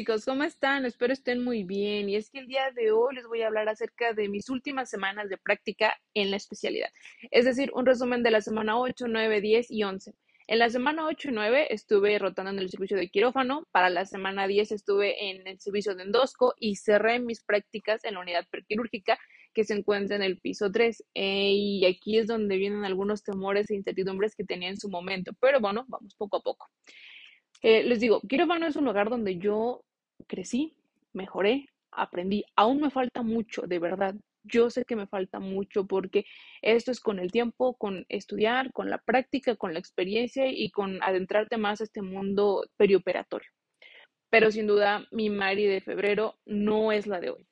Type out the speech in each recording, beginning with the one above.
chicos, ¿cómo están? Espero estén muy bien. Y es que el día de hoy les voy a hablar acerca de mis últimas semanas de práctica en la especialidad. Es decir, un resumen de la semana 8, 9, 10 y 11. En la semana 8 y 9 estuve rotando en el servicio de quirófano. Para la semana 10 estuve en el servicio de endosco y cerré mis prácticas en la unidad prequirúrgica que se encuentra en el piso 3. Eh, y aquí es donde vienen algunos temores e incertidumbres que tenía en su momento. Pero bueno, vamos poco a poco. Eh, les digo, quirófano es un lugar donde yo crecí, mejoré, aprendí. Aún me falta mucho, de verdad. Yo sé que me falta mucho porque esto es con el tiempo, con estudiar, con la práctica, con la experiencia y con adentrarte más a este mundo perioperatorio. Pero sin duda, mi Mari de febrero no es la de hoy.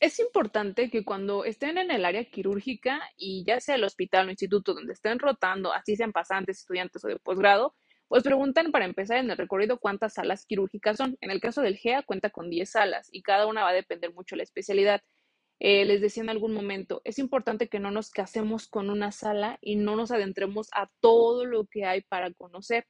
Es importante que cuando estén en el área quirúrgica y ya sea el hospital o instituto donde estén rotando, así sean pasantes, estudiantes o de posgrado, pues preguntan para empezar en el recorrido cuántas salas quirúrgicas son. En el caso del GEA cuenta con 10 salas y cada una va a depender mucho de la especialidad. Eh, les decía en algún momento, es importante que no nos casemos con una sala y no nos adentremos a todo lo que hay para conocer.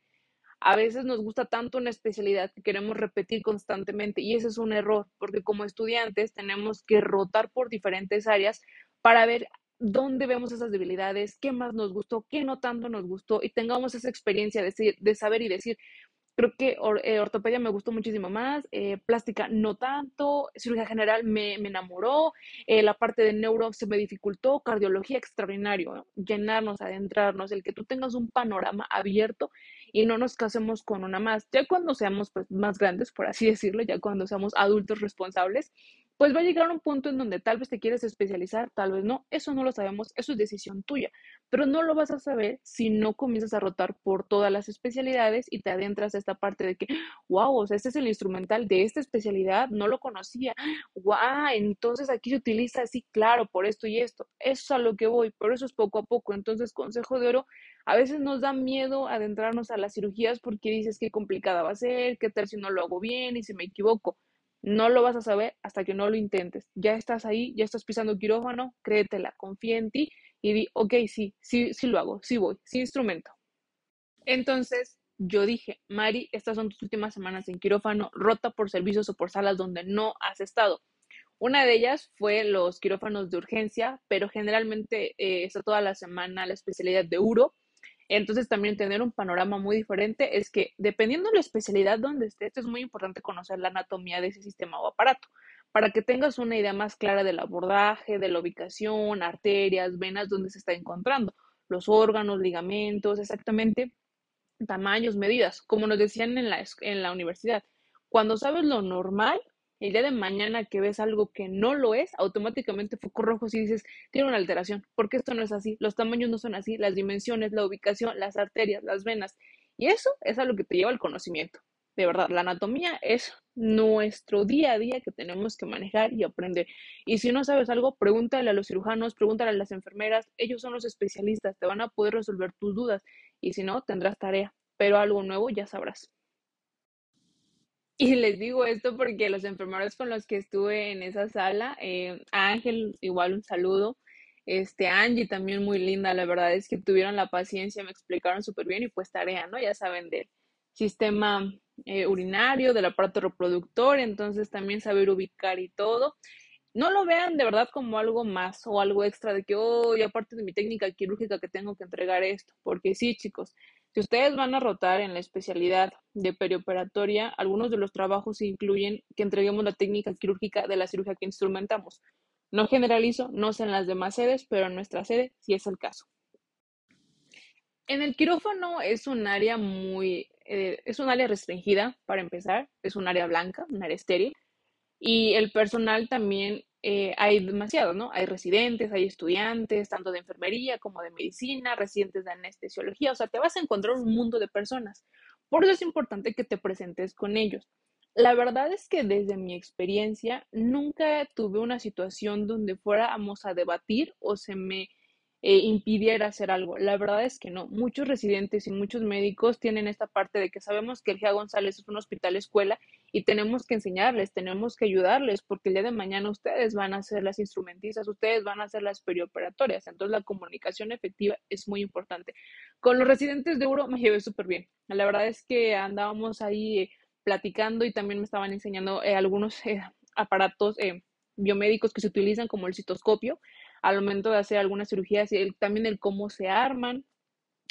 A veces nos gusta tanto una especialidad que queremos repetir constantemente y ese es un error, porque como estudiantes tenemos que rotar por diferentes áreas para ver dónde vemos esas debilidades, qué más nos gustó, qué no tanto nos gustó y tengamos esa experiencia de, de saber y decir, Creo que eh, ortopedia me gustó muchísimo más, eh, plástica no tanto, cirugía general me, enamoró, eh, la parte de neuro se me dificultó, cardiología extraordinario, llenarnos, adentrarnos, el que tú tengas un panorama abierto y no nos casemos con una más. Ya cuando seamos pues, más grandes, por así decirlo, ya cuando seamos adultos responsables, pues va a llegar un punto en donde tal vez te quieres especializar, tal vez no, eso no lo sabemos, eso es decisión tuya, pero no lo vas a saber si no comienzas a rotar por todas las especialidades y te adentras a esta parte de que, wow, o sea, este es el instrumental de esta especialidad, no lo conocía, wow, entonces aquí se utiliza así, claro, por esto y esto, eso es a lo que voy, pero eso es poco a poco, entonces consejo de oro, a veces nos da miedo adentrarnos a las cirugías porque dices qué complicada va a ser, qué tal si no lo hago bien y si me equivoco. No lo vas a saber hasta que no lo intentes. Ya estás ahí, ya estás pisando quirófano, créetela, confía en ti y di, ok, sí, sí, sí lo hago, sí voy, sí instrumento. Entonces, yo dije, Mari, estas son tus últimas semanas en quirófano, rota por servicios o por salas donde no has estado. Una de ellas fue los quirófanos de urgencia, pero generalmente eh, está toda la semana la especialidad de uro entonces también tener un panorama muy diferente es que dependiendo de la especialidad donde estés, es muy importante conocer la anatomía de ese sistema o aparato para que tengas una idea más clara del abordaje, de la ubicación, arterias, venas, donde se está encontrando, los órganos, ligamentos, exactamente, tamaños, medidas, como nos decían en la, en la universidad. Cuando sabes lo normal, el día de mañana que ves algo que no lo es, automáticamente foco rojo y dices, tiene una alteración, porque esto no es así, los tamaños no son así, las dimensiones, la ubicación, las arterias, las venas, y eso es a lo que te lleva el conocimiento. De verdad, la anatomía es nuestro día a día que tenemos que manejar y aprender. Y si no sabes algo, pregúntale a los cirujanos, pregúntale a las enfermeras, ellos son los especialistas, te van a poder resolver tus dudas y si no, tendrás tarea, pero algo nuevo ya sabrás. Y les digo esto porque los enfermeros con los que estuve en esa sala, eh, Ángel, igual un saludo, este, Angie también muy linda, la verdad es que tuvieron la paciencia, me explicaron súper bien y pues tarea, ¿no? Ya saben del sistema eh, urinario, del aparato reproductor, entonces también saber ubicar y todo. No lo vean de verdad como algo más o algo extra de que, oh, aparte de mi técnica quirúrgica que tengo que entregar esto, porque sí, chicos, si ustedes van a rotar en la especialidad de perioperatoria, algunos de los trabajos incluyen que entreguemos la técnica quirúrgica de la cirugía que instrumentamos. No generalizo, no sé en las demás sedes, pero en nuestra sede sí es el caso. En el quirófano es un área muy, eh, es un área restringida para empezar, es un área blanca, un área estéril, y el personal también eh, hay demasiado, ¿no? Hay residentes, hay estudiantes, tanto de enfermería como de medicina, residentes de anestesiología, o sea, te vas a encontrar un mundo de personas. Por eso es importante que te presentes con ellos. La verdad es que desde mi experiencia nunca tuve una situación donde fuéramos a debatir o se me eh, impidiera hacer algo. La verdad es que no. Muchos residentes y muchos médicos tienen esta parte de que sabemos que el GEA González es un hospital escuela y tenemos que enseñarles, tenemos que ayudarles, porque el día de mañana ustedes van a ser las instrumentistas, ustedes van a ser las perioperatorias. Entonces la comunicación efectiva es muy importante. Con los residentes de Euro me llevé súper bien. La verdad es que andábamos ahí platicando y también me estaban enseñando eh, algunos eh, aparatos biomédicos que se utilizan como el citoscopio al momento de hacer algunas cirugías y también el cómo se arman,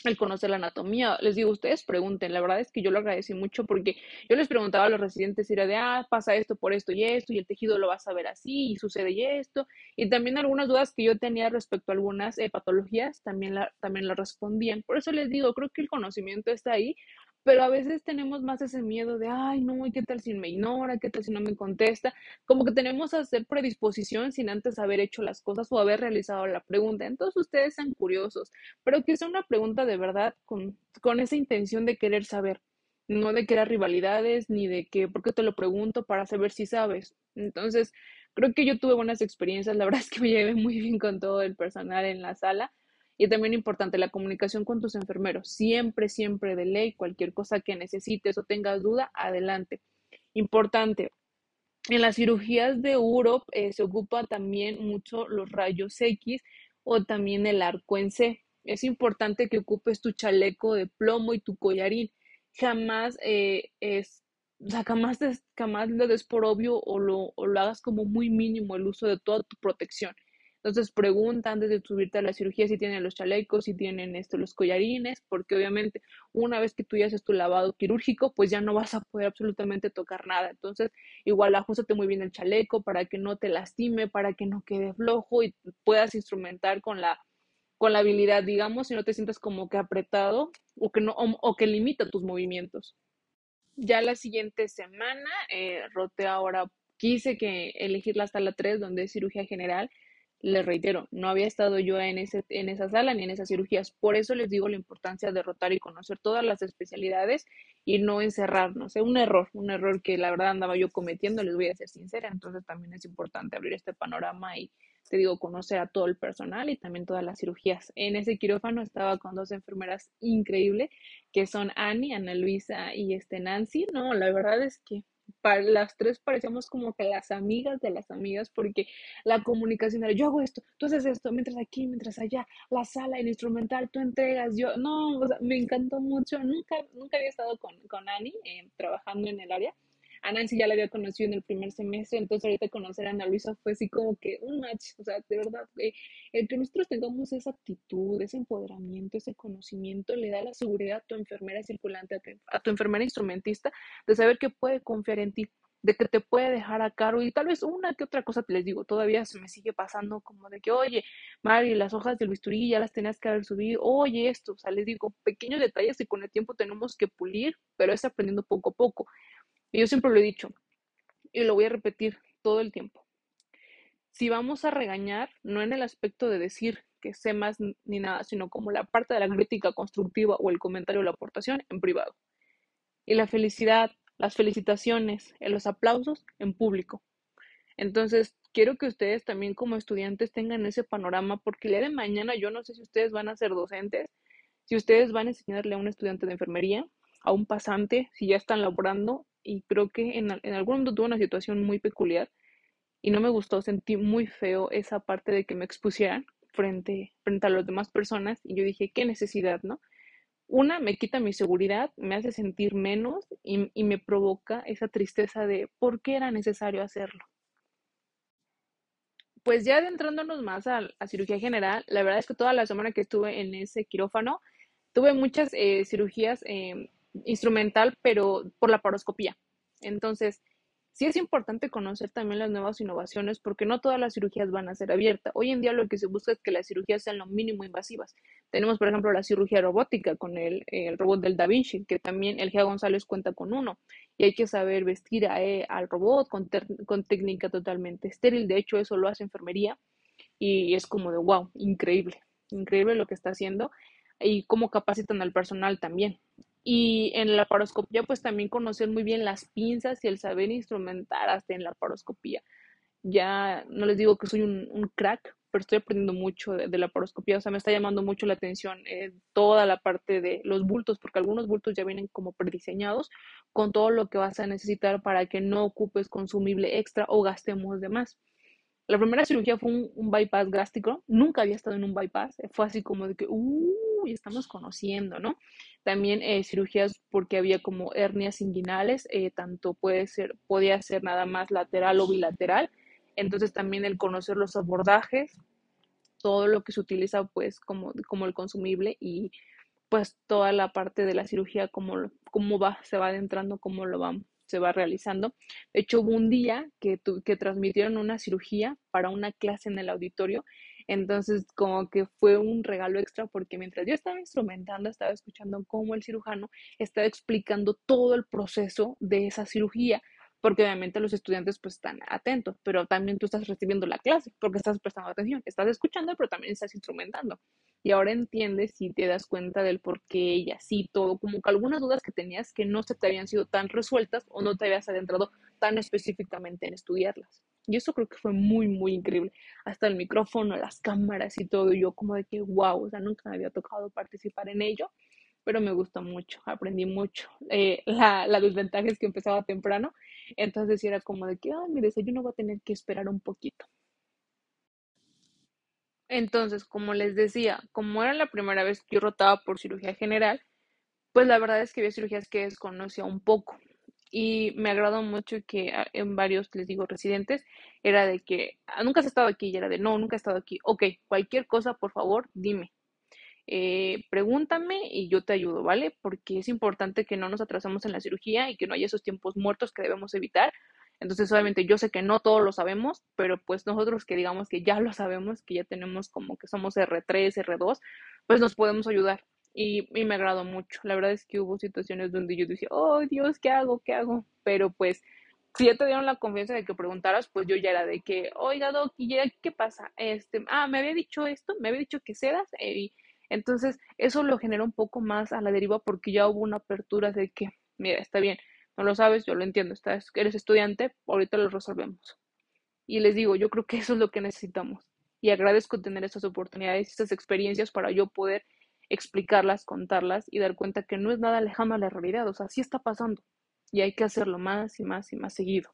el conocer la anatomía. Les digo, ustedes pregunten, la verdad es que yo lo agradecí mucho porque yo les preguntaba a los residentes, era de, ah, pasa esto por esto y esto, y el tejido lo vas a ver así, y sucede y esto, y también algunas dudas que yo tenía respecto a algunas eh, patologías, también la, también la respondían. Por eso les digo, creo que el conocimiento está ahí, pero a veces tenemos más ese miedo de, ay, no, ¿y qué tal si me ignora? ¿Qué tal si no me contesta? Como que tenemos a hacer predisposición sin antes haber hecho las cosas o haber realizado la pregunta. Entonces ustedes sean curiosos, pero que sea una pregunta de verdad con, con esa intención de querer saber, no de crear rivalidades ni de que, ¿por qué te lo pregunto? Para saber si sabes. Entonces, creo que yo tuve buenas experiencias, la verdad es que me llevé muy bien con todo el personal en la sala y también importante la comunicación con tus enfermeros. Siempre, siempre de ley, cualquier cosa que necesites o tengas duda, adelante. Importante. En las cirugías de uro eh, se ocupa también mucho los rayos X o también el arco en C. Es importante que ocupes tu chaleco de plomo y tu collarín. Jamás eh, es, jamás, jamás lo des por obvio o lo, o lo hagas como muy mínimo el uso de toda tu protección. Entonces pregunta antes de subirte a la cirugía si tienen los chalecos, si tienen esto, los collarines, porque obviamente una vez que tú ya haces tu lavado quirúrgico, pues ya no vas a poder absolutamente tocar nada. Entonces, igual ajustate muy bien el chaleco para que no te lastime, para que no quede flojo y puedas instrumentar con la con la habilidad, digamos, y no te sientas como que apretado o que no o, que limita tus movimientos. Ya la siguiente semana, eh, roté ahora, quise que elegir la sala 3, donde es cirugía general, les reitero, no había estado yo en, ese, en esa sala ni en esas cirugías. Por eso les digo la importancia de rotar y conocer todas las especialidades y no encerrarnos. Es un error, un error que la verdad andaba yo cometiendo, les voy a ser sincera. Entonces también es importante abrir este panorama y te digo, conocer a todo el personal y también todas las cirugías. En ese quirófano estaba con dos enfermeras increíbles, que son Annie, Ana Luisa y este Nancy. No, la verdad es que las tres parecíamos como que las amigas de las amigas, porque la comunicación era, yo hago esto, tú haces esto, mientras aquí, mientras allá, la sala, el instrumental, tú entregas, yo, no, me encantó mucho, nunca, nunca había estado con, con Ani eh, trabajando en el área, a Nancy ya la había conocido en el primer semestre, entonces ahorita conocer a Ana Luisa fue así como que un match, o sea, de verdad, eh, el que nosotros tengamos esa actitud, ese empoderamiento, ese conocimiento, le da la seguridad a tu enfermera circulante, a tu, enfermera instrumentista, de saber que puede confiar en ti de que te puede dejar a cargo y tal vez una que otra cosa te les digo, todavía se me sigue pasando como de que, oye, Mari, las hojas del bisturí ya las tenías que haber subido, oye, esto, o sea, les digo, pequeños detalles que con el tiempo tenemos que pulir, pero es aprendiendo poco a poco. Y yo siempre lo he dicho y lo voy a repetir todo el tiempo. Si vamos a regañar, no en el aspecto de decir que sé más ni nada, sino como la parte de la crítica constructiva o el comentario o la aportación en privado. Y la felicidad, las felicitaciones, los aplausos en público. Entonces, quiero que ustedes también como estudiantes tengan ese panorama, porque el día de mañana yo no sé si ustedes van a ser docentes, si ustedes van a enseñarle a un estudiante de enfermería, a un pasante, si ya están laborando, y creo que en, en algún momento tuve una situación muy peculiar y no me gustó, sentí muy feo esa parte de que me expusieran frente, frente a las demás personas y yo dije, qué necesidad, ¿no? Una, me quita mi seguridad, me hace sentir menos y, y me provoca esa tristeza de por qué era necesario hacerlo. Pues ya adentrándonos más a, a, cirugía general, la verdad es que toda la semana que estuve en ese quirófano, tuve muchas eh, cirugías eh, instrumental, pero por la paroscopía. Entonces, sí es importante conocer también las nuevas innovaciones porque no todas las cirugías van a ser abiertas. Hoy en día lo que se busca es que las cirugías sean lo mínimo invasivas. Tenemos, por ejemplo, la cirugía robótica con el, el robot del Da Vinci, que también el GEA González cuenta con uno. Y hay que saber vestir a, al robot con, con técnica totalmente estéril. De hecho, eso lo hace enfermería y es como de wow, increíble, increíble lo que está haciendo y cómo capacitan al personal también. Y en la paroscopía, pues también conocer muy bien las pinzas y el saber instrumentar hasta en la paroscopía. Ya no les digo que soy un, crack, pero estoy aprendiendo mucho de, la paroscopía. O sea, me está llamando mucho la atención eh, toda la parte de los bultos, porque algunos bultos ya vienen como prediseñados con todo lo que vas a necesitar para que no ocupes consumible extra o gastemos de más. La primera cirugía fue un, bypass gástrico. Nunca había estado en un bypass. Fue así como de que, uh, uy, estamos conociendo, ¿no? También eh, cirugías porque había como hernias inguinales, eh, tanto puede ser, podía ser nada más lateral o bilateral. Entonces también el conocer los abordajes, todo lo que se utiliza pues como, como el consumible y pues toda la parte de la cirugía, cómo, cómo va, se va adentrando, cómo lo va, se va realizando. De hecho, hubo un día que, que transmitieron una cirugía para una clase en el auditorio entonces, como que fue un regalo extra porque mientras yo estaba instrumentando, estaba escuchando cómo el cirujano estaba explicando todo el proceso de esa cirugía, porque obviamente los estudiantes pues están atentos, pero también tú estás recibiendo la clase porque estás prestando atención, estás escuchando, pero también estás instrumentando. Y ahora entiendes y te das cuenta del por qué y así todo, como que algunas dudas que tenías que no se te habían sido tan resueltas o no te habías adentrado tan específicamente en estudiarlas. Y eso creo que fue muy, muy increíble. Hasta el micrófono, las cámaras y todo. Y yo como de que, wow, o sea, nunca me había tocado participar en ello, pero me gustó mucho, aprendí mucho. Eh, la, la, desventaja es que empezaba temprano, entonces era como de que, ay, mi desayuno va a tener que esperar un poquito. Entonces, como les decía, como era la primera vez que yo rotaba por cirugía general, pues la verdad es que había cirugías que desconocía un poco y me agradó mucho que en varios, les digo, residentes, era de que ah, nunca has estado aquí y era de no, nunca he estado aquí. Ok, cualquier cosa, por favor, dime. Eh, pregúntame y yo te ayudo, ¿vale? Porque es importante que no nos atrasemos en la cirugía y que no haya esos tiempos muertos que debemos evitar. Entonces, obviamente, yo sé que no todos lo sabemos, pero pues nosotros que digamos que ya lo sabemos, que ya tenemos como que somos R3, R2, pues nos podemos ayudar y, me agradó mucho. La verdad es que hubo situaciones donde yo decía, oh Dios, ¿qué hago? ¿Qué hago? Pero pues, si ya te dieron la confianza de que preguntaras, pues yo ya era de que, oiga, Doc, ¿y qué pasa? Este, ah, me había dicho esto, me había dicho que cedas, eh, y entonces eso lo generó un poco más a la deriva porque ya hubo una apertura de que, mira, está bien, no lo sabes, yo lo entiendo, estás, eres estudiante, ahorita lo resolvemos. Y les digo, yo creo que eso es lo que necesitamos. Y agradezco tener estas oportunidades, estas experiencias para yo poder explicarlas, contarlas y dar cuenta que no es nada lejano a la realidad, o sea, sí está pasando y hay que hacerlo más y más y más seguido.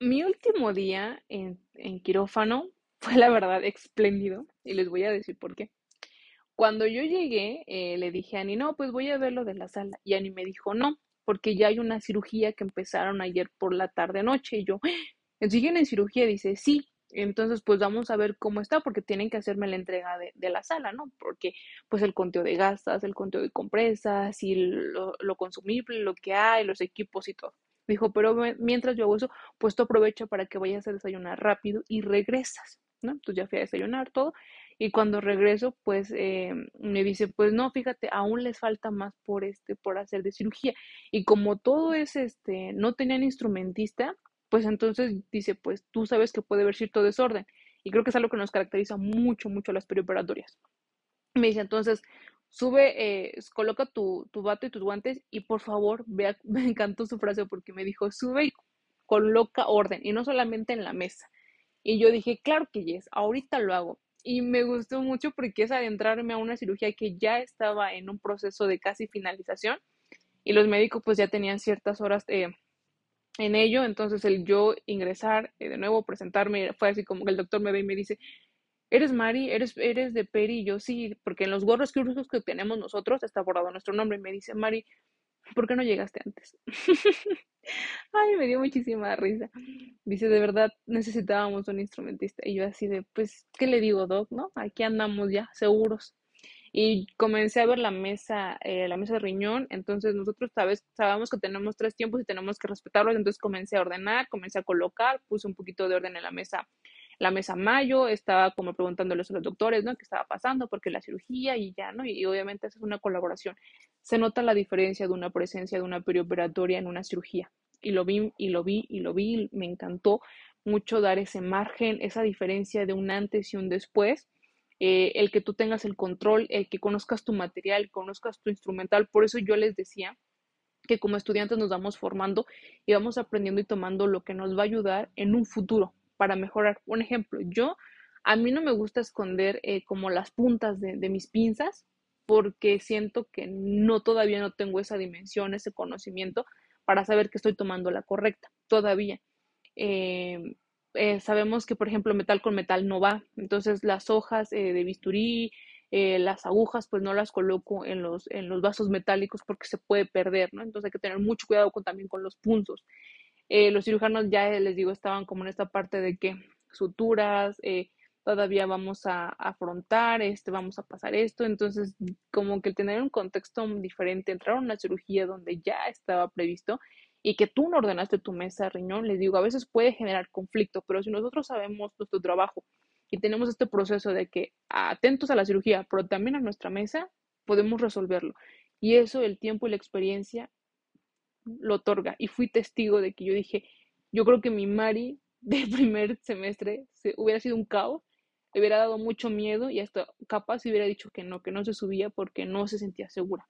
Mi último día en, quirófano fue la verdad espléndido y les voy a decir por qué. Cuando yo llegué, eh, le dije a Ani, no, pues voy a ver lo de la sala. Y Ani me dijo, no, porque ya hay una cirugía que empezaron ayer por la tarde-noche. Y yo, ¡Ah! ¿siguen en cirugía? Dice, sí. Entonces, pues vamos a ver cómo está, porque tienen que hacerme la entrega de, la sala, ¿no? Porque, pues el conteo de gastas, el conteo de compresas y lo, consumible, lo que hay, los equipos y todo. Dijo, pero mientras yo hago eso, pues tú aprovecha para que vayas a desayunar rápido y regresas, ¿no? Entonces ya fui a desayunar todo y cuando regreso, pues eh, me dice, pues no, fíjate, aún les falta más por este, por hacer de cirugía. Y como todo es, este, no tenían instrumentista, pues entonces dice, pues tú sabes que puede haber cierto desorden. Y creo que es algo que nos caracteriza mucho, mucho a las perioperatorias. Me dice, entonces, sube, eh, coloca tu, tu bato y tus guantes y por favor, vea, me encantó su frase porque me dijo, sube y coloca orden y no solamente en la mesa. Y yo dije, claro que yes, ahorita lo hago. Y me gustó mucho porque es adentrarme a una cirugía que ya estaba en un proceso de casi finalización y los médicos pues ya tenían ciertas horas eh, en ello, entonces el yo ingresar, eh, de nuevo presentarme, fue así como que el doctor me ve y me dice, ¿eres Mari? ¿Eres, eres de Peri? Y yo sí, porque en los gorros que tenemos nosotros está borrado nuestro nombre y me dice, Mari, ¿por qué no llegaste antes? Ay, me dio muchísima risa. Dice, de verdad necesitábamos un instrumentista. Y yo así de, pues, ¿qué le digo, Doc? ¿No? Aquí andamos ya, seguros y comencé a ver la mesa, eh, la mesa de riñón, entonces nosotros sabes, sabemos que tenemos tres tiempos y tenemos que respetarlos, entonces comencé a ordenar, comencé a colocar, puse un poquito de orden en la mesa, la mesa mayo, estaba como preguntándoles a los doctores, ¿no? ¿Qué estaba pasando? Porque la cirugía y ya, ¿no? Y, obviamente esa es una colaboración. Se nota la diferencia de una presencia de una perioperatoria en una cirugía. Y lo vi, y lo vi, y lo vi, me encantó mucho dar ese margen, esa diferencia de un antes y un después eh, el que tú tengas el control, el que conozcas tu material, conozcas tu instrumental. Por eso yo les decía que como estudiantes nos vamos formando y vamos aprendiendo y tomando lo que nos va a ayudar en un futuro para mejorar. Un ejemplo, yo, a mí no me gusta esconder eh, como las puntas de, mis pinzas porque siento que no todavía no tengo esa dimensión, ese conocimiento para saber que estoy tomando la correcta, todavía. Eh, eh, sabemos que, por ejemplo, metal con metal no va. Entonces, las hojas eh, de bisturí, eh, las agujas pues no las coloco en los, en los vasos metálicos porque se puede perder, ¿no? Entonces hay que tener mucho cuidado con, también con los punzos. Los cirujanos ya les digo, estaban como en esta parte de que suturas, todavía vamos a, afrontar, este, vamos a pasar esto, entonces como que tener un contexto diferente, entrar a una cirugía donde ya estaba previsto y que tú no ordenaste tu mesa riñón, les digo, a veces puede generar conflicto, pero si nosotros sabemos nuestro trabajo y tenemos este proceso de que atentos a la cirugía, pero también a nuestra mesa, podemos resolverlo. Y eso el tiempo y la experiencia lo otorga. Y fui testigo de que yo dije, yo creo que mi Mari del primer semestre se, hubiera sido un caos, hubiera dado mucho miedo y hasta capaz hubiera dicho que no, que no se subía porque no se sentía segura.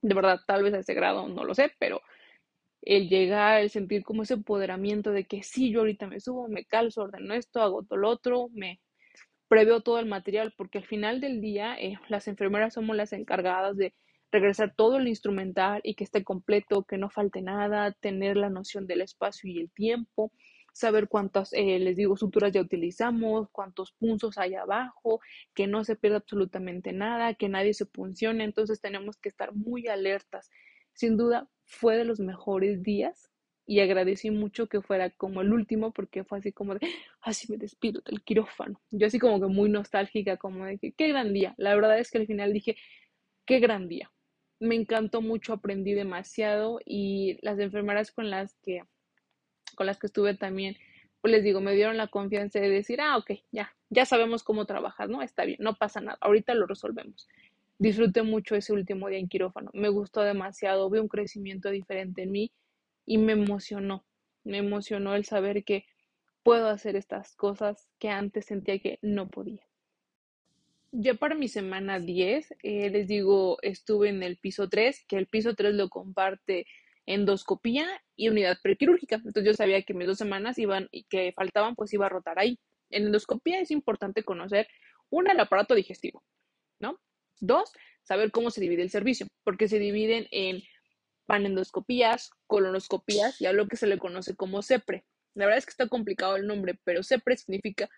De verdad, tal vez a ese grado, no lo sé, pero el llegar, el sentir como ese empoderamiento de que sí, yo ahorita me subo, me calzo, ordeno esto, hago todo lo otro, me preveo todo el material, porque al final del día eh, las enfermeras somos las encargadas de regresar todo el instrumental y que esté completo, que no falte nada, tener la noción del espacio y el tiempo, saber cuántas, eh, les digo, suturas ya utilizamos, cuántos punzos hay abajo, que no se pierda absolutamente nada, que nadie se puncione, entonces tenemos que estar muy alertas. Sin duda, fue de los mejores días y agradecí mucho que fuera como el último porque fue así como de, así me despido del quirófano. Yo así como que muy nostálgica, como de que qué gran día. La verdad es que al final dije, qué gran día. Me encantó mucho, aprendí demasiado y las enfermeras con las que, con las que estuve también, pues les digo, me dieron la confianza de decir, ah, ok, ya, ya sabemos cómo trabajar, ¿no? Está bien, no pasa nada, ahorita lo resolvemos disfruté mucho ese último día en quirófano. Me gustó demasiado, vi un crecimiento diferente en mí y me emocionó. Me emocionó el saber que puedo hacer estas cosas que antes sentía que no podía. Ya para mi semana 10, eh, les digo, estuve en el piso 3, que el piso 3 lo comparte endoscopía y unidad prequirúrgica. Entonces yo sabía que mis dos semanas iban y que faltaban, pues iba a rotar ahí. En endoscopía es importante conocer, una, el aparato digestivo, ¿no? Dos, saber cómo se divide el servicio, porque se dividen en panendoscopías, colonoscopías y a lo que se le conoce como CEPRE. La verdad es que está complicado el nombre, pero CEPRE significa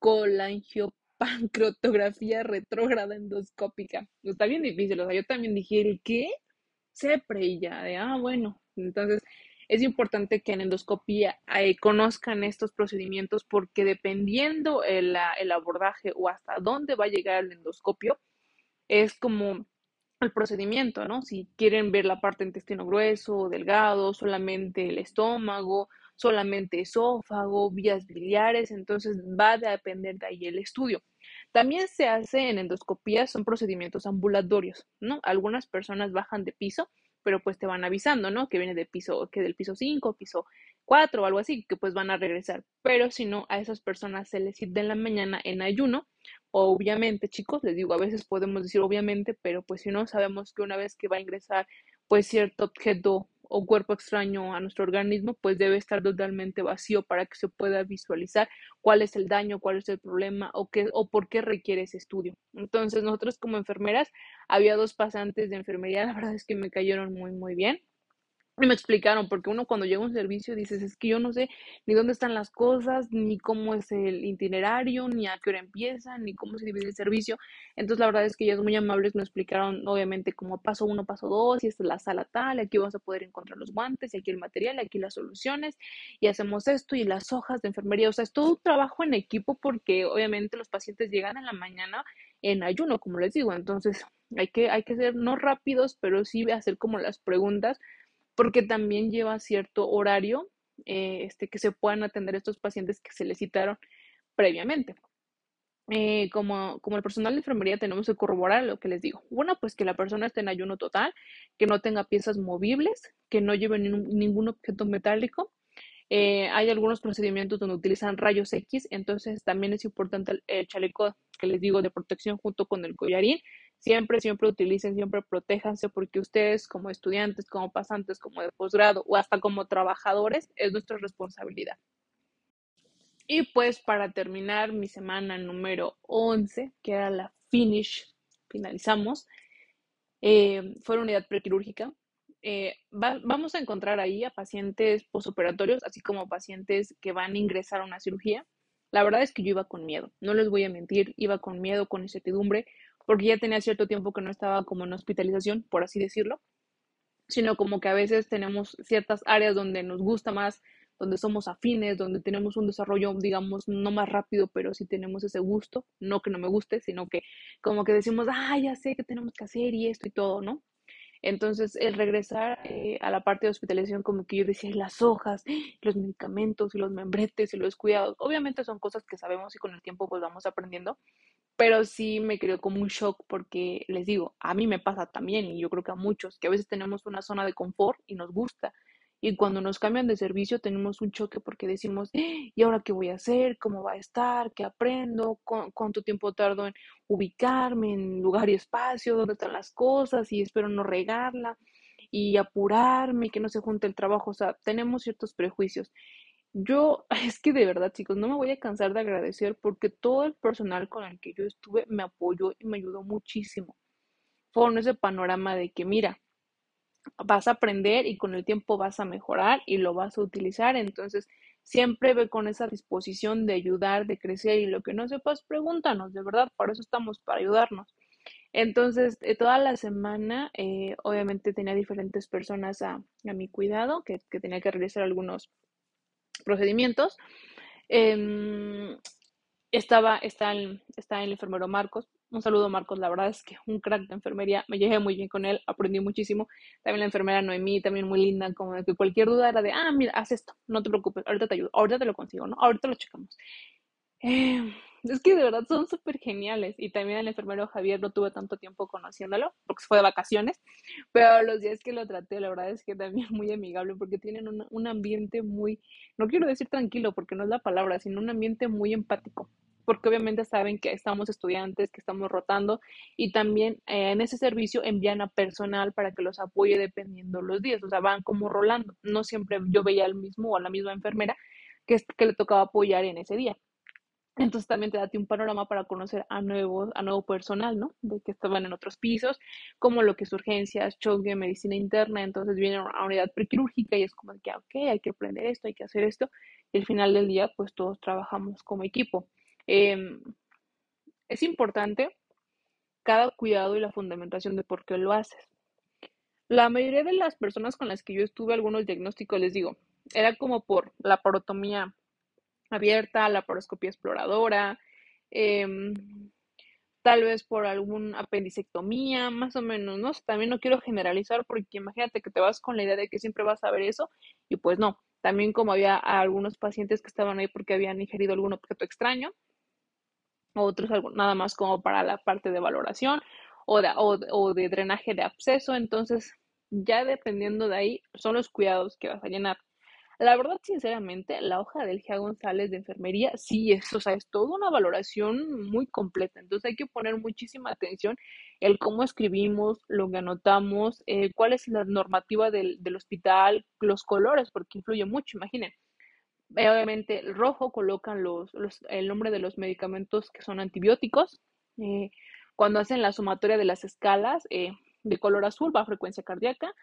colangiopancreatografía retrógrada endoscópica. Está bien difícil, o sea, yo también dije, qué? CEPRE y ya, de, ah, bueno, entonces es importante que en endoscopía eh, conozcan estos procedimientos porque dependiendo el, el abordaje o hasta dónde va a llegar el endoscopio, es como el procedimiento, ¿no? Si quieren ver la parte intestino grueso, delgado, solamente el estómago, solamente esófago, vías biliares, entonces va a depender de ahí el estudio. También se hace en endoscopía, son procedimientos ambulatorios, ¿no? Algunas personas bajan de piso, pero pues te van avisando, ¿no? Que viene de piso, que del piso 5, piso 4 o algo así, que pues van a regresar. Pero si no, a esas personas se les cita en la mañana en ayuno Obviamente, chicos, les digo, a veces podemos decir obviamente, pero pues si no sabemos que una vez que va a ingresar pues cierto objeto o cuerpo extraño a nuestro organismo, pues debe estar totalmente vacío para que se pueda visualizar cuál es el daño, cuál es el problema o qué o por qué requiere ese estudio. Entonces, nosotros como enfermeras había dos pasantes de enfermería, la verdad es que me cayeron muy muy bien. Y me explicaron, porque uno cuando llega un servicio dices, es que yo no sé ni dónde están las cosas, ni cómo es el itinerario, ni a qué hora empieza, ni cómo se divide el servicio. Entonces, la verdad es que ellas muy amables me explicaron, obviamente, como paso uno, paso dos, y esta es la sala tal, y aquí vas a poder encontrar los guantes, y aquí el material, y aquí las soluciones, y hacemos esto, y las hojas de enfermería. O sea, es todo un trabajo en equipo, porque obviamente los pacientes llegan en la mañana en ayuno, como les digo. Entonces, hay que, hay que ser no rápidos, pero sí hacer como las preguntas porque también lleva cierto horario eh, este, que se puedan atender estos pacientes que se les citaron previamente. Eh, como, como el personal de enfermería tenemos que corroborar lo que les digo. Bueno, pues que la persona esté en ayuno total, que no tenga piezas movibles, que no lleve ningún, objeto metálico. Eh, hay algunos procedimientos donde utilizan rayos X, entonces también es importante el chaleco que les digo de protección junto con el collarín Siempre, siempre utilicen, siempre protéjanse porque ustedes como estudiantes, como pasantes, como de posgrado o hasta como trabajadores es nuestra responsabilidad. Y pues para terminar mi semana número 11, que era la finish, finalizamos, eh, fue la unidad prequirúrgica. Eh, vamos a encontrar ahí a pacientes posoperatorios, así como pacientes que van a ingresar a una cirugía. La verdad es que yo iba con miedo, no les voy a mentir, iba con miedo, con incertidumbre, porque ya tenía cierto tiempo que no estaba como en hospitalización, por así decirlo, sino como que a veces tenemos ciertas áreas donde nos gusta más, donde somos afines, donde tenemos un desarrollo, digamos, no más rápido, pero sí tenemos ese gusto, no que no me guste, sino que como que decimos, ah, ya sé que tenemos que hacer y esto y todo, ¿no? Entonces, el regresar eh, a la parte de hospitalización, como que yo decía, las hojas, los medicamentos y los membretes y los cuidados, obviamente son cosas que sabemos y con el tiempo pues vamos aprendiendo, pero sí me creó como un shock porque les digo, a mí me pasa también y yo creo que a muchos, que a veces tenemos una zona de confort y nos gusta. Y cuando nos cambian de servicio tenemos un choque porque decimos, "¡Ah! ¿y ahora qué voy a hacer? ¿Cómo va a estar? ¿Qué aprendo? ¿Cuánto tiempo tardo en ubicarme en lugar y espacio? ¿Dónde están las cosas? Y espero no regarla y apurarme que no se junte el trabajo. O sea, tenemos ciertos prejuicios. Yo, es que de verdad, chicos, no me voy a cansar de agradecer porque todo el personal con el que yo estuve me apoyó y me ayudó muchísimo. Fue ese panorama de que, mira, vas a aprender y con el tiempo vas a mejorar y lo vas a utilizar. Entonces, siempre ve con esa disposición de ayudar, de crecer y lo que no sepas, pregúntanos, de verdad, para eso estamos, para ayudarnos. Entonces, eh, toda la semana, eh, obviamente tenía diferentes personas a, a mi cuidado, que, que tenía que realizar algunos procedimientos. Em, estaba, está, el, está el enfermero Marcos. Un saludo, Marcos. La verdad es que un crack de enfermería. Me llegué muy bien con él, aprendí muchísimo. También la enfermera Noemí, también muy linda, como que cualquier duda era de, ah, mira, haz esto, no te preocupes, ahorita te ayudo, ahorita te lo consigo, ¿no? Ahorita lo checamos. Eh, es que de verdad son súper geniales. Y también el enfermero Javier no tuve tanto tiempo conociéndolo, porque fue de vacaciones, pero los días que lo traté, la verdad es que también muy amigable, porque tienen un ambiente muy, no quiero decir tranquilo, porque no es la palabra, sino un ambiente muy empático porque obviamente saben que estamos estudiantes, que estamos rotando y también eh, en ese servicio envían a personal para que los apoye dependiendo los días, o sea, van como rolando, no siempre yo veía al mismo o a la misma enfermera que, que le tocaba apoyar en ese día. Entonces también te da un panorama para conocer a nuevo, a nuevo personal, ¿no? De que estaban en otros pisos, como lo que es urgencias, choque, medicina interna, entonces vienen a unidad prequirúrgica y es como que, ok, hay que aprender esto, hay que hacer esto, y al final del día, pues todos trabajamos como equipo. Em, es importante cada cuidado y la fundamentación de por qué lo haces. La mayoría de las personas con las que yo estuve algunos diagnósticos, les digo, era como por la parotomía abierta, la paroscopía exploradora, em, tal vez por alguna apendicectomía, más o menos, ¿no? También no quiero generalizar porque imagínate que te vas con la idea de que siempre vas a ver eso y pues no. También como había algunos pacientes que estaban ahí porque habían ingerido algún objeto extraño, otros nada más como para la parte de valoración o de, o de drenaje de absceso, entonces ya dependiendo de ahí son los cuidados que vas a llenar. La verdad, sinceramente, la hoja del GIA González de enfermería sí es, o sea, es toda una valoración muy completa. Entonces hay que poner muchísima atención el cómo escribimos, lo que anotamos, eh, cuál es la normativa del, hospital, los colores, porque influye mucho, imaginen. Eh, obviamente, el rojo colocan los, el nombre de los medicamentos que son antibióticos. Eh, cuando hacen la sumatoria de las escalas, de color azul va a frecuencia cardíaca,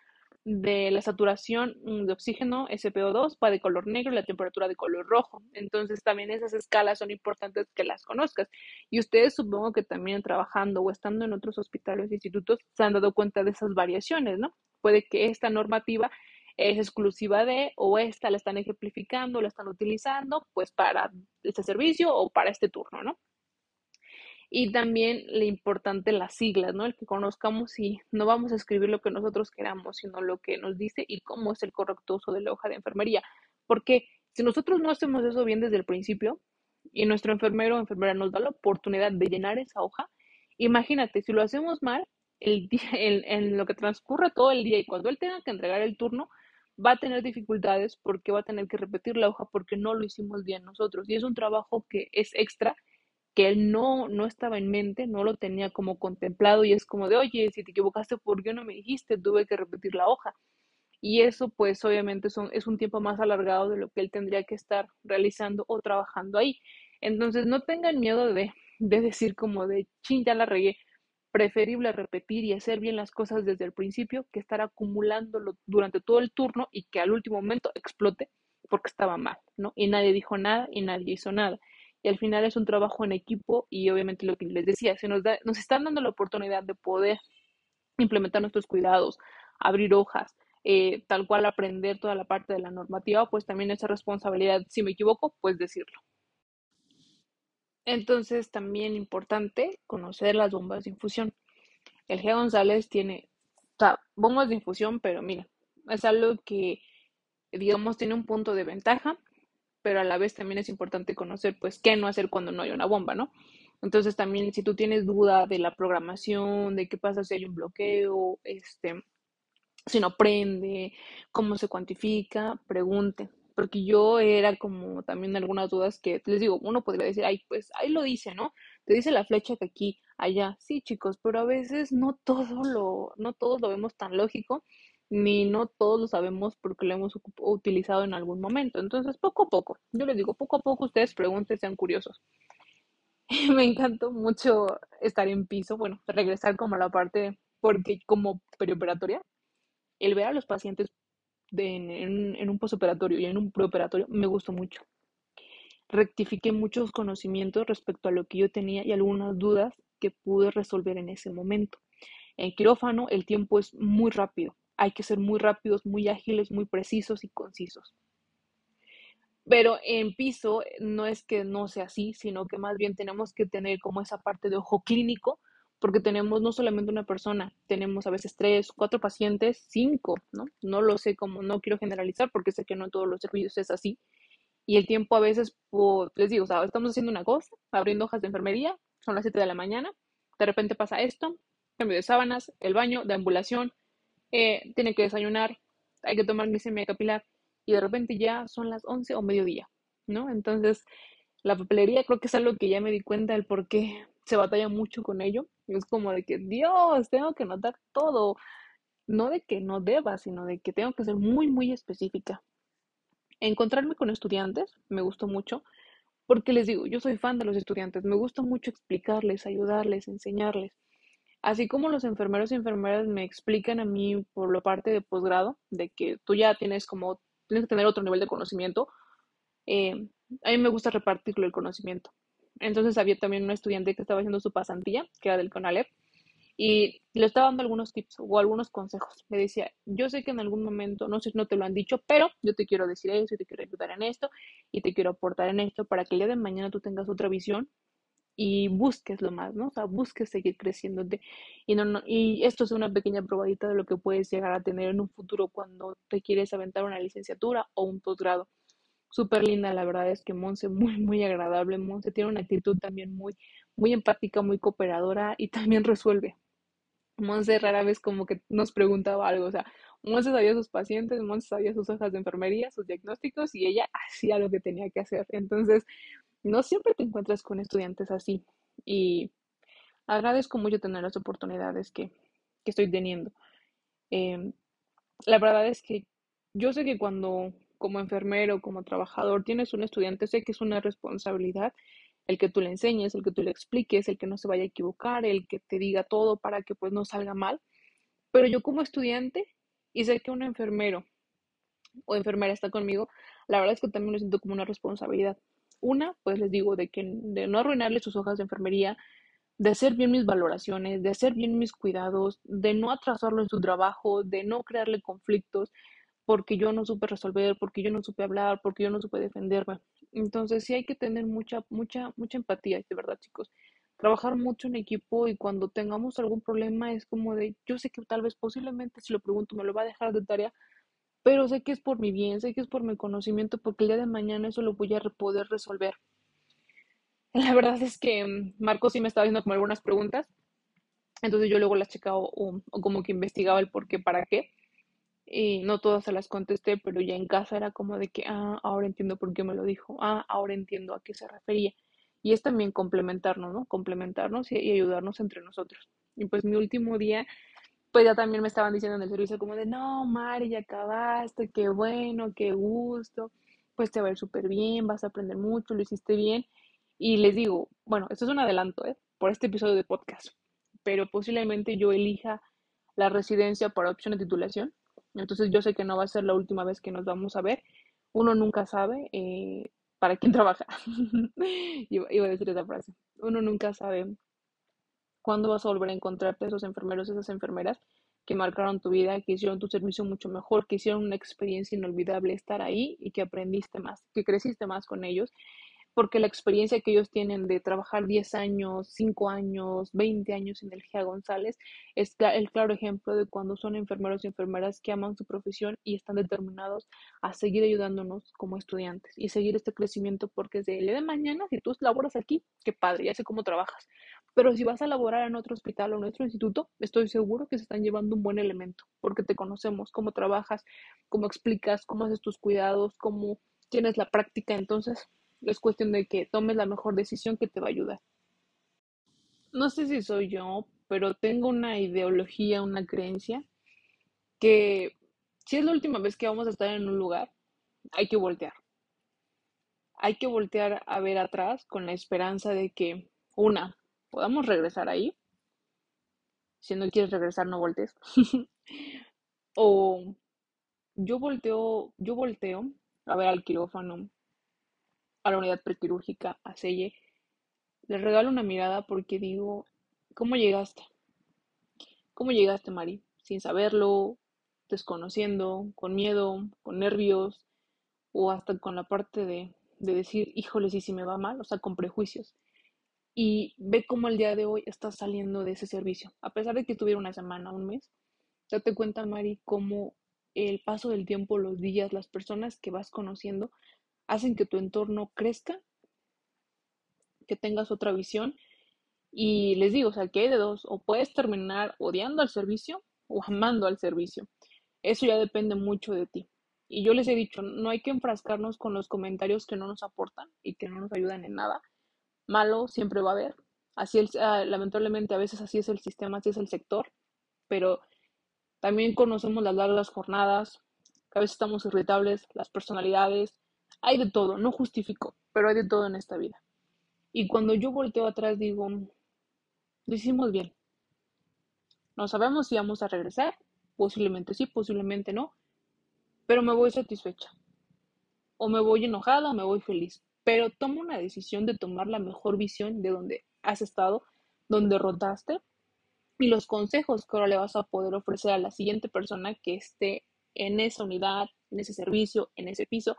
de la saturación mm, de oxígeno, SPO2, va de color negro y la temperatura de color rojo. Entonces también esas escalas son importantes que las conozcas. Y ustedes supongo que también trabajando o estando en otros hospitales e institutos se han dado cuenta de esas variaciones, ¿no? Puede que esta normativa es exclusiva de o esta la están ejemplificando, la están utilizando pues para este servicio o para este turno, ¿no? y también lo importante las siglas, ¿no? El que conozcamos y no vamos a escribir lo que nosotros queramos, sino lo que nos dice y cómo es el correcto uso de la hoja de enfermería. Porque si nosotros no hacemos eso bien desde el principio y nuestro enfermero o enfermera nos da la oportunidad de llenar esa hoja, imagínate, si lo hacemos mal, el día, en lo que transcurre todo el día y cuando él tenga que entregar el turno, va a tener dificultades porque va a tener que repetir la hoja porque no lo hicimos bien nosotros. Y es un trabajo que es extra que él no, no estaba en mente, no lo tenía como contemplado y es como de, oye, si te equivocaste, ¿por qué no me dijiste? Tuve que repetir la hoja. Y eso pues obviamente son, es un tiempo más alargado de lo que él tendría que estar realizando o trabajando ahí. Entonces no tengan miedo de, de decir como de, ching, ya la regué. Preferible repetir y hacer bien las cosas desde el principio que estar acumulándolo durante todo el turno y que al último momento explote porque estaba mal, ¿no? Y nadie dijo nada y nadie hizo nada y al final es un trabajo en equipo y obviamente lo que les decía, se nos, da, nos están dando la oportunidad de poder implementar nuestros cuidados, abrir hojas, eh, tal cual aprender toda la parte de la normativa, pues también esa responsabilidad, si me equivoco, pues decirlo. Entonces, también importante conocer las bombas de infusión. El G. González tiene bombas de infusión, pero mira, es algo que, digamos, tiene un punto de ventaja, pero a la vez también es importante conocer, pues, qué no hacer cuando no hay una bomba, ¿no? Entonces también si tú tienes duda de la programación, de qué pasa si hay un bloqueo, este, si no prende, cómo se cuantifica, pregunte. Porque yo era como también algunas dudas que les digo, uno podría decir, ay, pues ahí lo dice, ¿no? Te dice la flecha que aquí, allá, sí, chicos, pero a veces no todo lo, no todos lo vemos tan lógico, ni no todos lo sabemos porque lo hemos utilizado en algún momento. Entonces, poco a poco, yo les digo, poco a poco ustedes pregunten, sean curiosos. me encantó mucho estar en piso, bueno, regresar como a la parte, porque como perioperatoria, el ver a los pacientes en, un postoperatorio y en un preoperatorio me gustó mucho. Rectifiqué muchos conocimientos respecto a lo que yo tenía y algunas dudas que pude resolver en ese momento. En quirófano el tiempo es muy rápido, hay que ser muy rápidos, muy ágiles, muy precisos y concisos. Pero en piso no es que no sea así, sino que más bien tenemos que tener como esa parte de ojo clínico, porque tenemos no solamente una persona, tenemos a veces tres, cuatro pacientes, cinco, ¿no? No lo sé cómo, no quiero generalizar porque sé que no todos los servicios es así. Y el tiempo a veces, pues, les digo, o estamos haciendo una cosa, abriendo hojas de enfermería, son las 7 de la mañana, de repente pasa esto, cambio de sábanas, el baño, de ambulación, eh, tiene que desayunar, hay que tomar glicemia capilar y de repente ya son las 11 o mediodía, ¿no? Entonces, la papelería creo que es algo que ya me di cuenta del por qué se batalla mucho con ello. Es como de que, Dios, tengo que notar todo. No de que no deba, sino de que tengo que ser muy, muy específica. Encontrarme con estudiantes me gustó mucho porque les digo, yo soy fan de los estudiantes, me gusta mucho explicarles, ayudarles, enseñarles. Así como los enfermeros y enfermeras me explican a mí por la parte de posgrado, de que tú ya tienes como tienes que tener otro nivel de conocimiento. Eh, a mí me gusta repartirlo el conocimiento. Entonces había también un estudiante que estaba haciendo su pasantía, que era del CONALEP, y le estaba dando algunos tips o algunos consejos. Me decía, yo sé que en algún momento, no sé si no te lo han dicho, pero yo te quiero decir eso y te quiero ayudar en esto y te quiero aportar en esto para que el día de mañana tú tengas otra visión y busques lo más, ¿no? O sea, busques seguir creciéndote. Y, no, no, y esto es una pequeña probadita de lo que puedes llegar a tener en un futuro cuando te quieres aventar una licenciatura o un posgrado. Súper linda, la verdad es que Monse, muy, muy agradable. Monse tiene una actitud también muy, muy empática, muy cooperadora y también resuelve. Monse rara vez como que nos preguntaba algo, o sea, Monse sabía sus pacientes, Monse sabía sus hojas de enfermería, sus diagnósticos y ella hacía lo que tenía que hacer. Entonces, no siempre te encuentras con estudiantes así y agradezco mucho tener las oportunidades que, estoy teniendo. Em, la verdad es que yo sé que cuando como enfermero, como trabajador, tienes un estudiante, sé que es una responsabilidad el que tú le enseñes, el que tú le expliques, el que no se vaya a equivocar, el que te diga todo para que pues no salga mal. Pero yo como estudiante, y sé que un enfermero o enfermera está conmigo, la verdad es que también lo siento como una responsabilidad. Una, pues les digo, de que de no arruinarle sus hojas de enfermería, de hacer bien mis valoraciones, de hacer bien mis cuidados, de no atrasarlo en su trabajo, de no crearle conflictos porque yo no supe resolver, porque yo no supe hablar, porque yo no supe defenderme. Entonces sí hay que tener mucha, mucha, mucha empatía, de verdad, chicos. Trabajar mucho en equipo y cuando tengamos algún problema es como de, yo sé que tal vez posiblemente si lo pregunto me lo va a dejar de tarea, pero sé que es por mi bien, sé que es por mi conocimiento, porque el día de mañana eso lo voy a poder resolver. La verdad es que mm, Marco sí me estaba haciendo como algunas preguntas, entonces yo luego las checaba o, o como que investigaba el por qué, para qué, y no todas se las contesté, pero ya en casa era como de que, ah, ahora entiendo por qué me lo dijo, ah, ahora entiendo a qué se refería. Y es también complementarnos, ¿no? Complementarnos y, ayudarnos entre nosotros. Y pues mi último día pues ya también me estaban diciendo en el servicio como de, no, Mari, ya acabaste, qué bueno, qué gusto, pues te va a ir súper bien, vas a aprender mucho, lo hiciste bien. Y les digo, bueno, esto es un adelanto, ¿eh? Por este episodio de podcast, pero posiblemente yo elija la residencia por opción de titulación. Entonces yo sé que no va a ser la última vez que nos vamos a ver. Uno nunca sabe. Eh, ¿para quién trabaja? iba, a decir esa frase. Uno nunca sabe cuándo vas a volver a encontrarte esos enfermeros, esas enfermeras que marcaron tu vida, que hicieron tu servicio mucho mejor, que hicieron una experiencia inolvidable estar ahí y que aprendiste más, que creciste más con ellos porque la experiencia que ellos tienen de trabajar 10 años, 5 años, 20 años en el GEA González es el claro ejemplo de cuando son enfermeros y enfermeras que aman su profesión y están determinados a seguir ayudándonos como estudiantes y seguir este crecimiento porque es de el día de mañana, si tú laboras aquí, qué padre, ya sé cómo trabajas. Pero si vas a laborar en otro hospital o en otro instituto, estoy seguro que se están llevando un buen elemento porque te conocemos, cómo trabajas, cómo explicas, cómo haces tus cuidados, cómo tienes la práctica. Entonces, es cuestión de que tomes la mejor decisión que te va a ayudar. No sé si soy yo, pero tengo una ideología, una creencia que si es la última vez que vamos a estar en un lugar, hay que voltear. Hay que voltear a ver atrás con la esperanza de que, una, podamos regresar ahí. Si no quieres regresar, no voltees. o yo volteo, yo volteo a ver al quirófano a la unidad prequirúrgica, a Selle, le regalo una mirada porque digo, ¿cómo llegaste? ¿Cómo llegaste, Mari? Sin saberlo, desconociendo, con miedo, con nervios, o hasta con la parte de, de decir, híjole, si me va mal, o sea, con prejuicios. Y ve cómo el día de hoy estás saliendo de ese servicio. A pesar de que tuviera una semana, un mes, date cuenta, Mari, cómo el paso del tiempo, los días, las personas que vas conociendo, hacen que tu entorno crezca, que tengas otra visión. Y les digo, o sea, que hay de dos, o puedes terminar odiando al servicio o amando al servicio. Eso ya depende mucho de ti. Y yo les he dicho, no hay que enfrascarnos con los comentarios que no nos aportan y que no nos ayudan en nada. Malo siempre va a haber. Así, el, ah, lamentablemente, a veces así es el sistema, así es el sector, pero también conocemos las largas jornadas, a veces estamos irritables, las personalidades, hay de todo, no justifico, pero hay de todo en esta vida. Y cuando yo volteo atrás digo, lo hicimos bien. No sabemos si vamos a regresar, posiblemente sí, posiblemente no, pero me voy satisfecha. O me voy enojada o me voy feliz. Pero tomo una decisión de tomar la mejor visión de donde has estado, donde rotaste y los consejos que ahora le vas a poder ofrecer a la siguiente persona que esté en esa unidad, en ese servicio, en ese piso,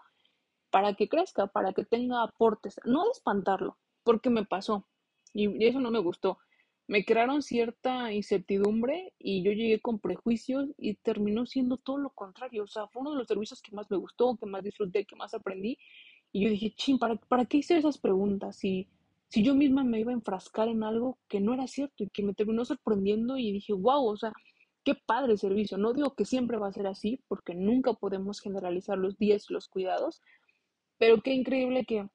para que crezca, para que tenga aportes, no de espantarlo, porque me pasó y eso no me gustó. Me crearon cierta incertidumbre y yo llegué con prejuicios y terminó siendo todo lo contrario. O sea, fue uno de los servicios que más me gustó, que más disfruté, que más aprendí. Y yo dije, ching, ¿para, ¿para qué hice esas preguntas? Si, si yo misma me iba a enfrascar en algo que no era cierto y que me terminó sorprendiendo y dije, wow, o sea, qué padre servicio. No digo que siempre va a ser así, porque nunca podemos generalizar los días y los cuidados, pero qué increíble que,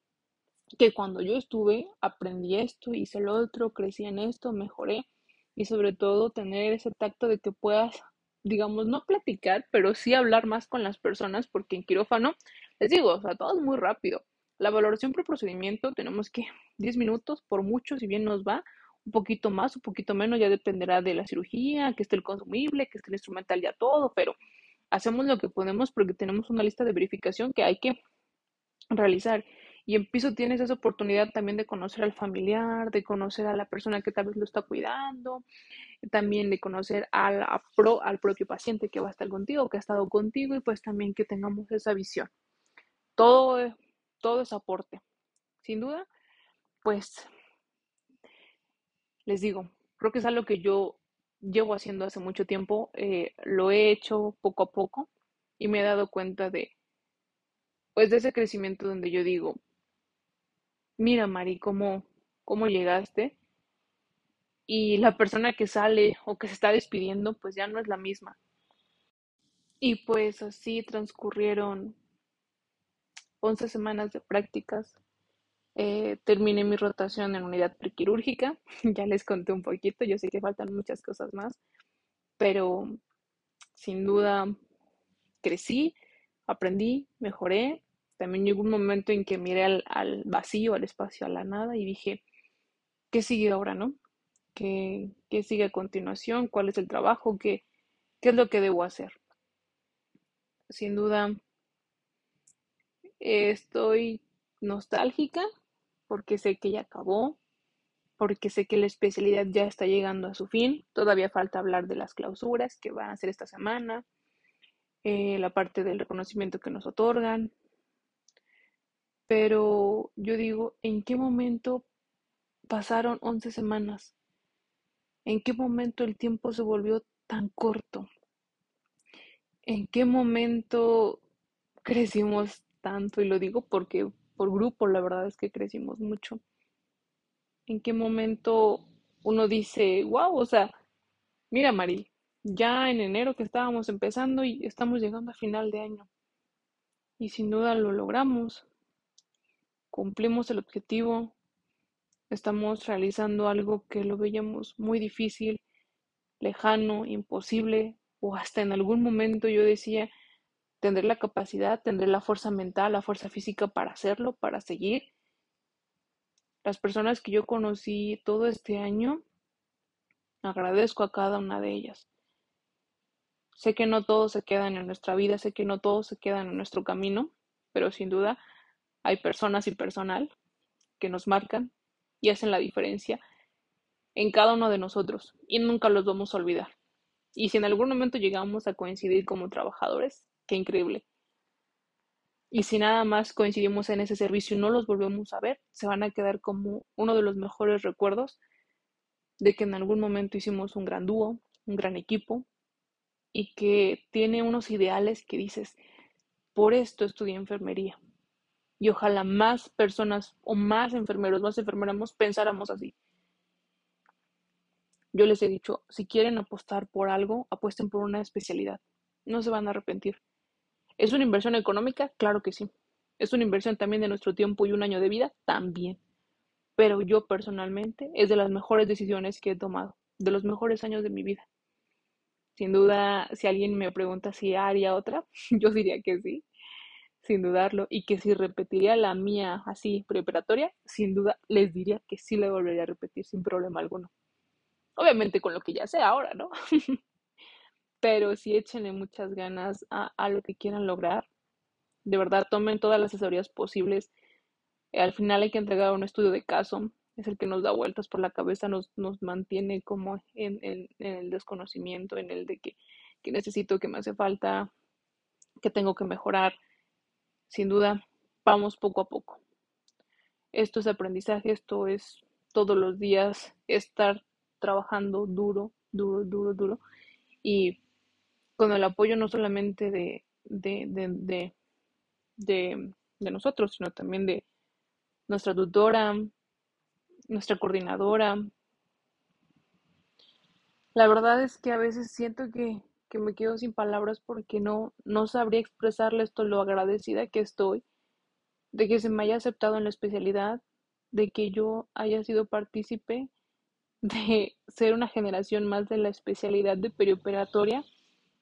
que cuando yo estuve, aprendí esto, hice lo otro, crecí en esto, mejoré y sobre todo tener ese tacto de que puedas, digamos, no platicar, pero sí hablar más con las personas, porque en quirófano, les digo, o sea, todo es muy rápido. La valoración por procedimiento tenemos que 10 minutos, por mucho, si bien nos va, un poquito más, un poquito menos, ya dependerá de la cirugía, que esté el consumible, que esté el instrumental, ya todo, pero hacemos lo que podemos porque tenemos una lista de verificación que hay que realizar. Y en piso tienes esa oportunidad también de conocer al familiar, de conocer a la persona que tal vez lo está cuidando, también de conocer al, pro, al propio paciente que va a estar contigo, que ha estado contigo y pues también que tengamos esa visión. Todo, todo es aporte. Sin duda, pues les digo, creo que es algo que yo llevo haciendo hace mucho tiempo, eh, lo he hecho poco a poco y me he dado cuenta de pues de ese crecimiento donde yo digo, mira Mari, cómo, cómo llegaste y la persona que sale o que se está despidiendo pues ya no es la misma. Y pues así transcurrieron 11 semanas de prácticas. Eh, terminé mi rotación en unidad prequirúrgica, ya les conté un poquito, yo sé que faltan muchas cosas más, pero sin duda crecí, aprendí, mejoré. También llegó un momento en que miré al, vacío, al espacio, a la nada y dije, ¿qué sigue ahora, no? ¿Qué, qué sigue a continuación? ¿Cuál es el trabajo? ¿Qué, ¿Qué es lo que debo hacer? Sin duda, estoy nostálgica porque sé que ya acabó, porque sé que la especialidad ya está llegando a su fin. Todavía falta hablar de las clausuras que van a ser esta semana, eh, la parte del reconocimiento que nos otorgan. Pero yo digo, ¿en qué momento pasaron 11 semanas? ¿En qué momento el tiempo se volvió tan corto? ¿En qué momento crecimos tanto? Y lo digo porque por grupo la verdad es que crecimos mucho. ¿En qué momento uno dice, wow, o sea, mira Mari, ya en enero que estábamos empezando y estamos llegando a final de año. Y sin duda lo logramos. Cumplimos el objetivo. Estamos realizando algo que lo veíamos muy difícil, lejano, imposible, o hasta en algún momento yo decía, tendré la capacidad, tendré la fuerza mental, la fuerza física para hacerlo, para seguir. Las personas que yo conocí todo este año, agradezco a cada una de ellas. Sé que no todos se quedan en nuestra vida, sé que no todos se quedan en nuestro camino, pero sin duda hay personas y personal que nos marcan y hacen la diferencia en cada uno de nosotros y nunca los vamos a olvidar. Y si en algún momento llegamos a coincidir como trabajadores, qué increíble. Y si nada más coincidimos en ese servicio y no los volvemos a ver, se van a quedar como uno de los mejores recuerdos de que en algún momento hicimos un gran dúo, un gran equipo, y que tiene unos ideales que dices, por esto estudié enfermería. Y ojalá más personas o más enfermeros, más enfermeras pensáramos así. Yo les he dicho, si quieren apostar por algo, apuesten por una especialidad. No se van a arrepentir. ¿Es una inversión económica? Claro que sí. ¿Es una inversión también de nuestro tiempo y un año de vida? También. Pero yo personalmente es de las mejores decisiones que he tomado, de los mejores años de mi vida. Sin duda, si alguien me pregunta si haría otra, yo diría que sí, sin dudarlo, y que si repetiría la mía así preparatoria, sin duda les diría que sí la volvería a repetir sin problema alguno. Obviamente con lo que ya sé ahora, ¿no? Pero sí échenle muchas ganas a, a lo que quieran lograr. De verdad, tomen todas las asesorías posibles. Al final hay que entregar un estudio de caso es el que nos da vueltas por la cabeza, nos, nos mantiene como en, en, el desconocimiento, en el de que, que necesito, que me hace falta, que tengo que mejorar. Sin duda, vamos poco a poco. Esto es aprendizaje, esto es todos los días estar trabajando duro, duro, duro, duro. Y con el apoyo no solamente de, de, de, de, de, nosotros, sino también de nuestra tutora, nuestra coordinadora. La verdad es que a veces siento que, que me quedo sin palabras porque no, no sabría expresarle esto lo agradecida que estoy de que se me haya aceptado en la especialidad, de que yo haya sido partícipe de ser una generación más de la especialidad de perioperatoria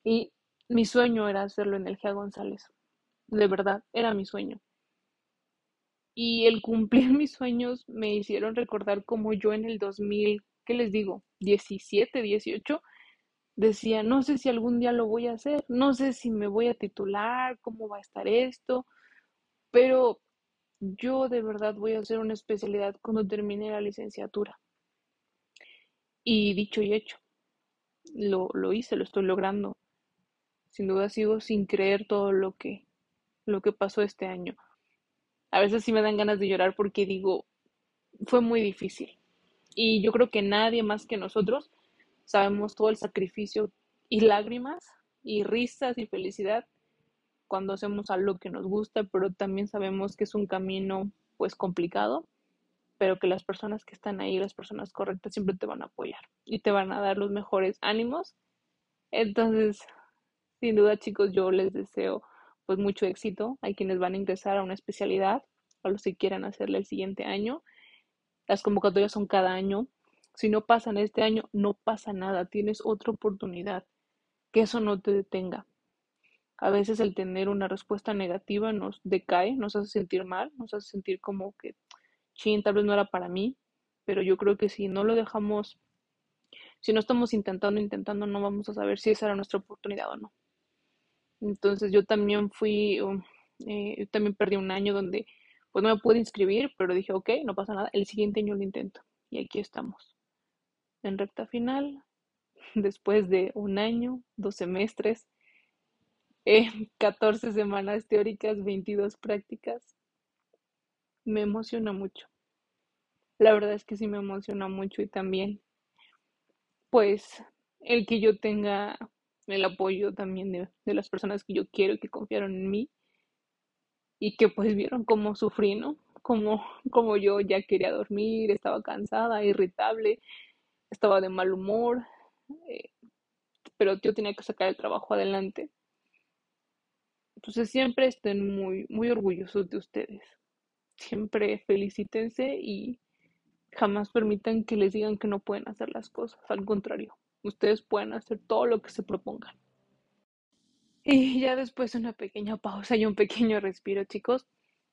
y mi sueño era hacerlo en el GEA González. De verdad, era mi sueño. Y el cumplir mis sueños me hicieron recordar como yo en el 2000, ¿qué les digo? 17, 18, decía, no sé si algún día lo voy a hacer, no sé si me voy a titular, cómo va a estar esto, pero yo de verdad voy a hacer una especialidad cuando termine la licenciatura. Y dicho y hecho, lo, lo hice, lo estoy logrando. Sin duda sigo sin creer todo lo que, lo que pasó este año. A veces sí me dan ganas de llorar porque digo, fue muy difícil. Y yo creo que nadie más que nosotros sabemos todo el sacrificio y lágrimas y risas y felicidad cuando hacemos algo que nos gusta, pero también sabemos que es un camino pues complicado, pero que las personas que están ahí, las personas correctas, siempre te van a apoyar y te van a dar los mejores ánimos. Entonces, sin duda chicos, yo les deseo pues mucho éxito. Hay quienes van a ingresar a una especialidad, a los que quieran hacerle el siguiente año. Las convocatorias son cada año. Si no pasan este año, no pasa nada, tienes otra oportunidad. Que eso no te detenga. A veces el tener una respuesta negativa nos decae, nos hace sentir mal, nos hace sentir como que, ching, tal vez no era para mí, pero yo creo que si no lo dejamos, si no estamos intentando, intentando, no vamos a saber si esa era nuestra oportunidad o no. Entonces yo también fui, um, eh, yo también perdí un año donde pues no me pude inscribir, pero dije, ok, no pasa nada, el siguiente año lo intento. Y aquí estamos, en recta final, después de un año, dos semestres, eh, 14 semanas teóricas, 22 prácticas. Me emociona mucho. La verdad es que sí me emociona mucho y también, pues, el que yo tenga el apoyo también de, de las personas que yo quiero y que confiaron en mí y que pues vieron cómo sufrí, ¿no? Como, yo ya quería dormir, estaba cansada, irritable, estaba de mal humor, eh, pero yo tenía que sacar el trabajo adelante. Entonces siempre estén muy, muy orgullosos de ustedes. Siempre felicítense y jamás permitan que les digan que no pueden hacer las cosas. Al contrario, ustedes pueden hacer todo lo que se propongan. Y ya después una pequeña pausa y un pequeño respiro, chicos.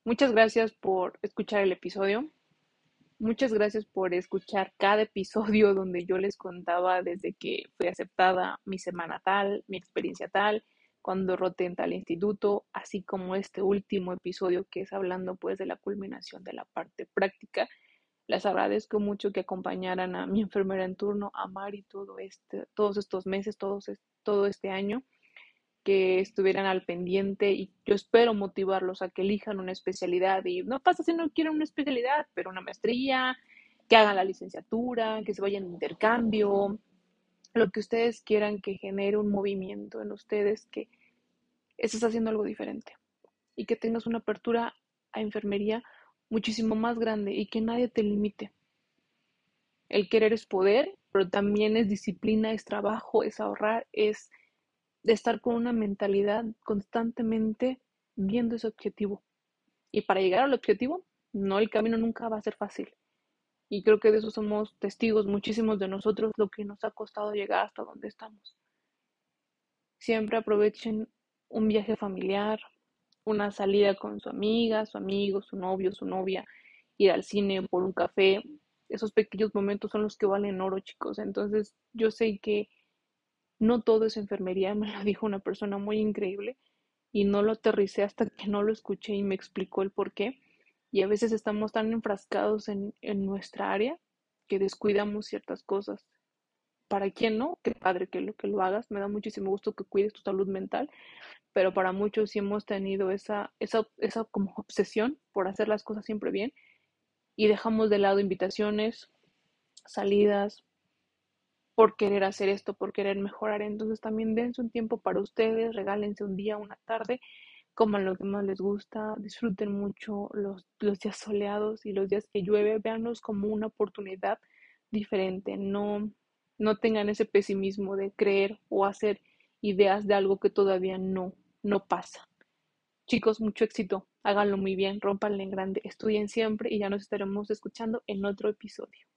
Muchas gracias por escuchar el episodio. Muchas gracias por escuchar cada episodio donde yo les contaba desde que fui aceptada mi semana tal, mi experiencia tal, cuando roté en tal instituto, así como este último episodio que es hablando pues de la culminación de la parte práctica. Les agradezco mucho que acompañaran a mi enfermera en turno, a Mari, todo este, todos estos meses, todos, todo este año que estuvieran al pendiente y yo espero motivarlos a que elijan una especialidad y no pasa si no quieren una especialidad, pero una maestría, que hagan la licenciatura, que se vayan de intercambio, lo que ustedes quieran que genere un movimiento en ustedes que estés haciendo algo diferente y que tengas una apertura a enfermería muchísimo más grande y que nadie te limite. El querer es poder, pero también es disciplina, es trabajo, es ahorrar, es de estar con una mentalidad constantemente viendo ese objetivo. Y para llegar al objetivo, no, el camino nunca va a ser fácil. Y creo que de eso somos testigos muchísimos de nosotros, lo que nos ha costado llegar hasta donde estamos. Siempre aprovechen un viaje familiar, una salida con su amiga, su amigo, su novio, su novia, ir al cine por un café. Esos pequeños momentos son los que valen oro, chicos. Entonces, yo sé que no todo es enfermería, me lo dijo una persona muy increíble y no lo aterricé hasta que no lo escuché y me explicó el por qué. Y a veces estamos tan enfrascados en, en nuestra área que descuidamos ciertas cosas. Para quien no, qué padre que lo, que lo hagas, me da muchísimo gusto que cuides tu salud mental, pero para muchos sí hemos tenido esa, esa, esa como obsesión por hacer las cosas siempre bien y dejamos de lado invitaciones, salidas, por querer hacer esto, por querer mejorar. Entonces también dense un tiempo para ustedes, regálense un día, una tarde, coman lo que más les gusta, disfruten mucho los, los días soleados y los días que llueve, véanlos como una oportunidad diferente, no, no tengan ese pesimismo de creer o hacer ideas de algo que todavía no, no pasa. Chicos, mucho éxito, háganlo muy bien, rompanle en grande, estudien siempre y ya nos estaremos escuchando en otro episodio.